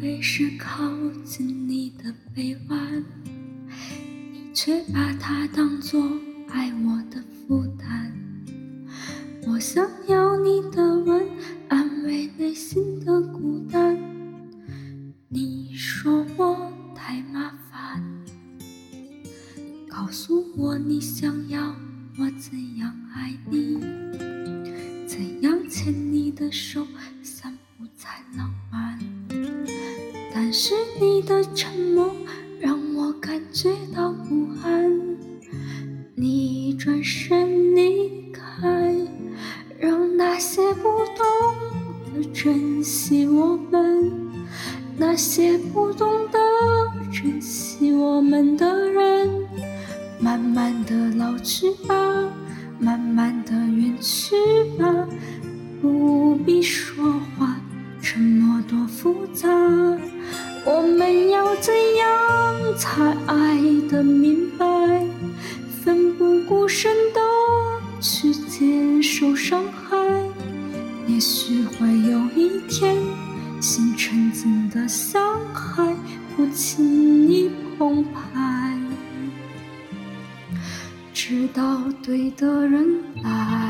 备是靠近你的臂弯，你却把它当作爱我的负担。我想要你的吻，安慰内心的孤单。你说我太麻烦，告诉我你想要我怎样爱你，怎样牵你的手。但是你的沉默让我感觉到不安，你转身离开，让那些不懂得珍惜我们、那些不懂得珍惜我们的人，慢慢的老去吧，慢慢的远去吧，不必说话，沉默多复杂。我们要怎样才爱得明白？奋不顾身的去接受伤害，也许会有一天，心沉静的像海，不轻易澎湃。直到对的人来。